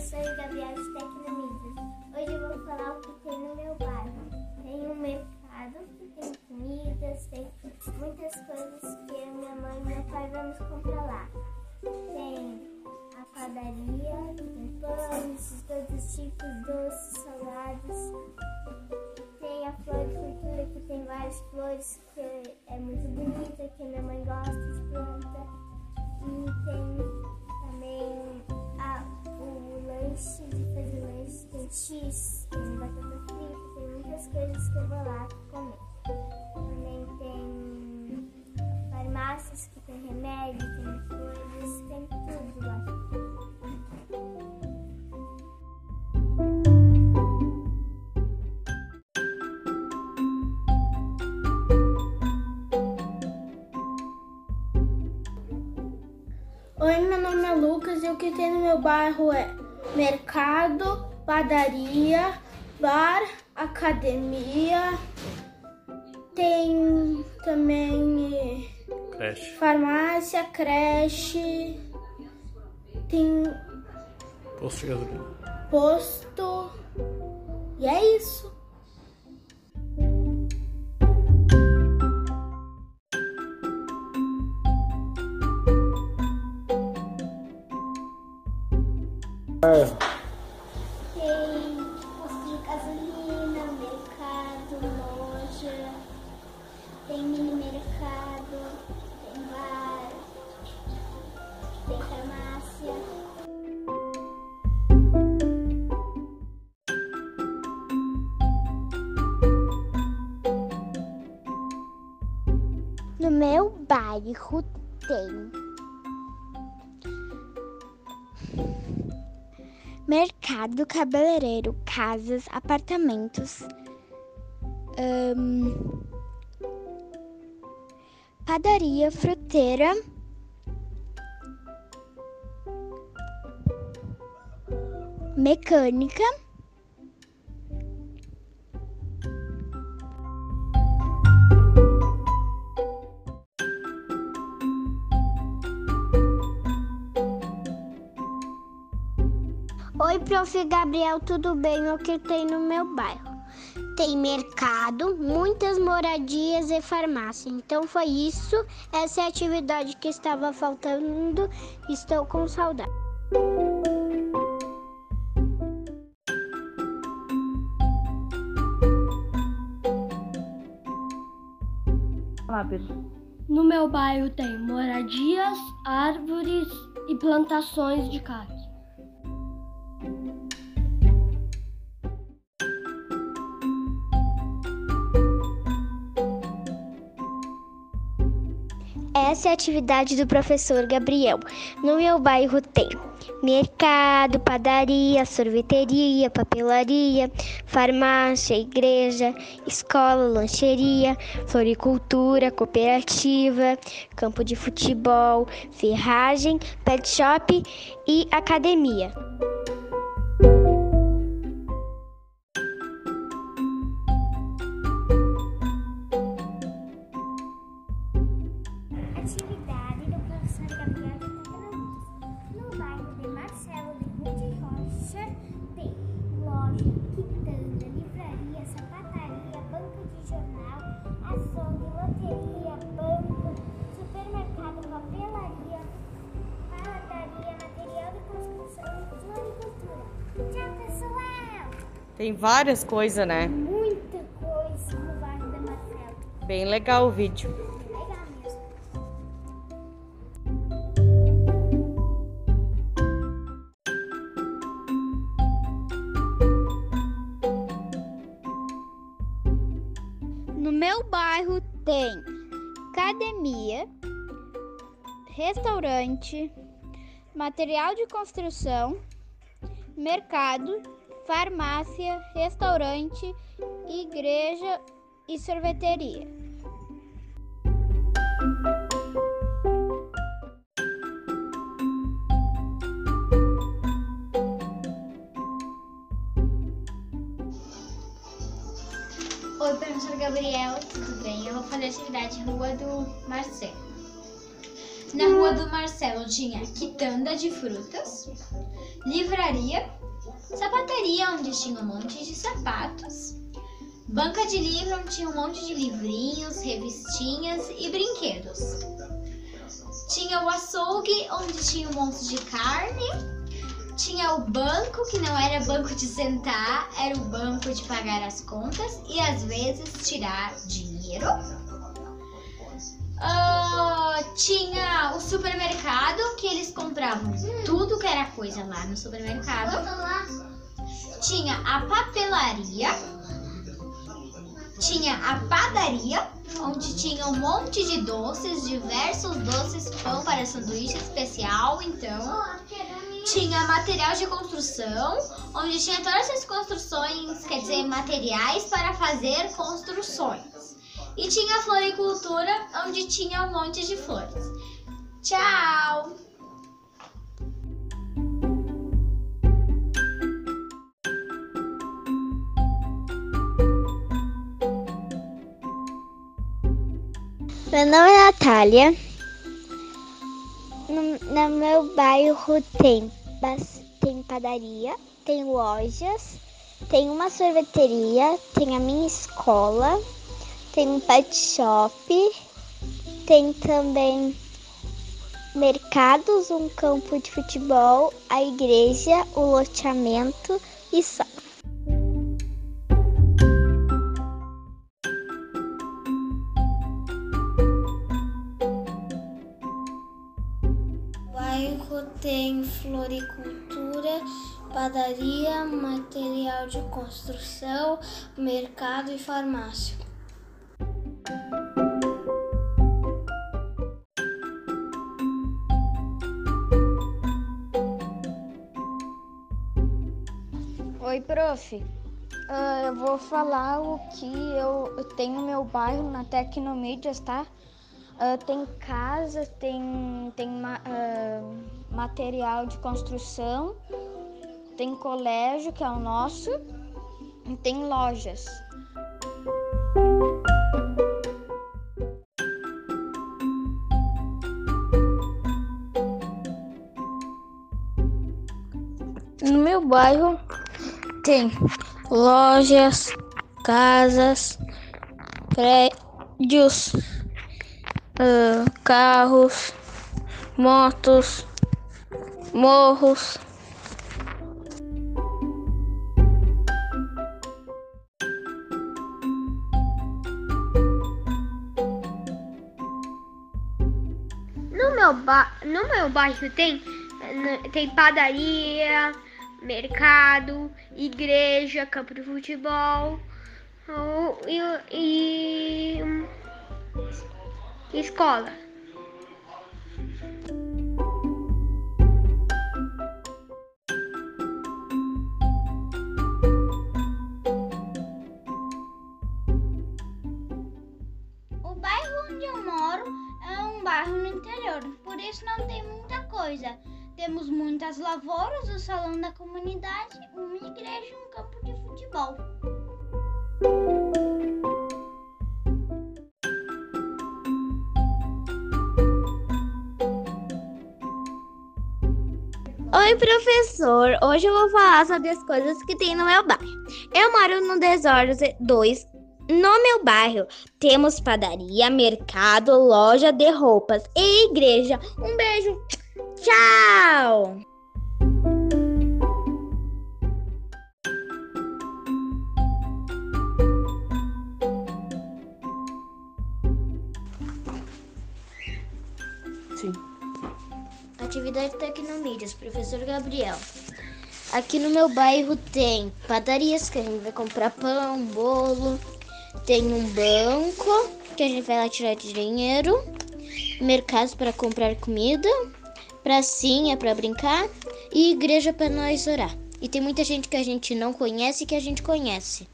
professor Gabriel de Tecnomidas. Hoje eu vou falar o que tem no meu bairro. Tem um mercado que tem comidas, tem muitas coisas que eu, minha mãe e meu pai vamos comprar lá. Tem a padaria, tem pães, todos os tipos, doces, saladas. Tem a floricultura que tem várias flores que é muito bonita, que minha mãe gosta de planta. E tem lanche de fazer lanche, tem X, tem batata frita, tem muitas coisas que eu vou lá comer. Também tem farmácias que tem remédio, tem coisas, tem tudo lá. Oi, meu nome é Lucas e o que tem no meu bairro é mercado, padaria, bar, academia, tem também Creche. farmácia, creche, tem Posto de gasolina. posto e é isso. Tem posto de gasolina, mercado, loja, tem mini mercado, tem bar, tem farmácia. No meu bairro tem mercado, cabeleireiro, casas, apartamentos, ahn, padaria, fruteira, mecânica. Prof. Gabriel, tudo bem? O que tem no meu bairro? Tem mercado, muitas moradias e farmácia. Então foi isso. Essa é a atividade que estava faltando. Estou com saudade. Olá, pessoal. No meu bairro tem moradias, árvores e plantações de cacto. Essa é a atividade do professor Gabriel. No meu bairro tem mercado, padaria, sorveteria, papelaria, farmácia, igreja, escola, lancheria, floricultura, cooperativa, campo de futebol, ferragem, pet shop e academia. Tem várias coisas, né? Muita coisa no bairro de Marcelo. Bem legal o vídeo. Legal mesmo. No meu bairro tem academia, restaurante, material de construção, mercado, farmácia, restaurante, igreja e sorveteria. Oi, professor Gabriel, tudo bem? Eu vou fazer a atividade Rua do Marcelo. Na rua do Marcelo tinha quitanda de frutas, livraria, sapataria onde tinha um monte de sapatos, banca de livro onde tinha um monte de livrinhos, revistinhas e brinquedos. Tinha o açougue onde tinha um monte de carne, tinha o banco que não era banco de sentar, era o banco de pagar as contas e às vezes tirar dinheiro. Ah, tinha o supermercado que eles compravam que era coisa lá no supermercado. Tinha a papelaria. Tinha a padaria, onde tinha um monte de doces, diversos doces, pão para sanduíche especial, então. Tinha material de construção, onde tinha todas as construções, quer dizer, materiais para fazer construções. E tinha floricultura, onde tinha um monte de flores. Tchau! Meu nome é Natália. No, no meu bairro tem, tem padaria, tem lojas, tem uma sorveteria, tem a minha escola, tem um pet shop, tem também mercados, um campo de futebol, a igreja, o loteamento e só. Tem floricultura, padaria, material de construção, mercado e farmácia. Oi, prof. Ah, eu vou falar o que eu, eu tenho no meu bairro na Tecnomídias, tá? Ah, tem casa, tem, tem ah, material de construção, tem colégio, que é o nosso, e tem lojas. No meu bairro tem lojas, casas, prédios, ah, carros, motos, morros. No meu, ba no meu bairro tem, tem padaria, mercado, igreja, campo de futebol e, e, e escola. Interior, por isso não tem muita coisa. Temos muitas lavouras, o salão da comunidade, uma igreja e um campo de futebol. Oi, professor. Hoje eu vou falar sobre as coisas que tem no meu bairro. Eu moro no Desordem 2. No meu bairro temos padaria, mercado, loja de roupas e igreja. Um beijo. Tchau. Sim. Atividade Tecnomídias, professor Gabriel. Aqui no meu bairro tem padarias que a gente vai comprar pão, bolo, tem um banco que a gente vai lá tirar dinheiro, mercados para comprar comida, pracinha para brincar e igreja para nós orar. E tem muita gente que a gente não conhece e que a gente conhece.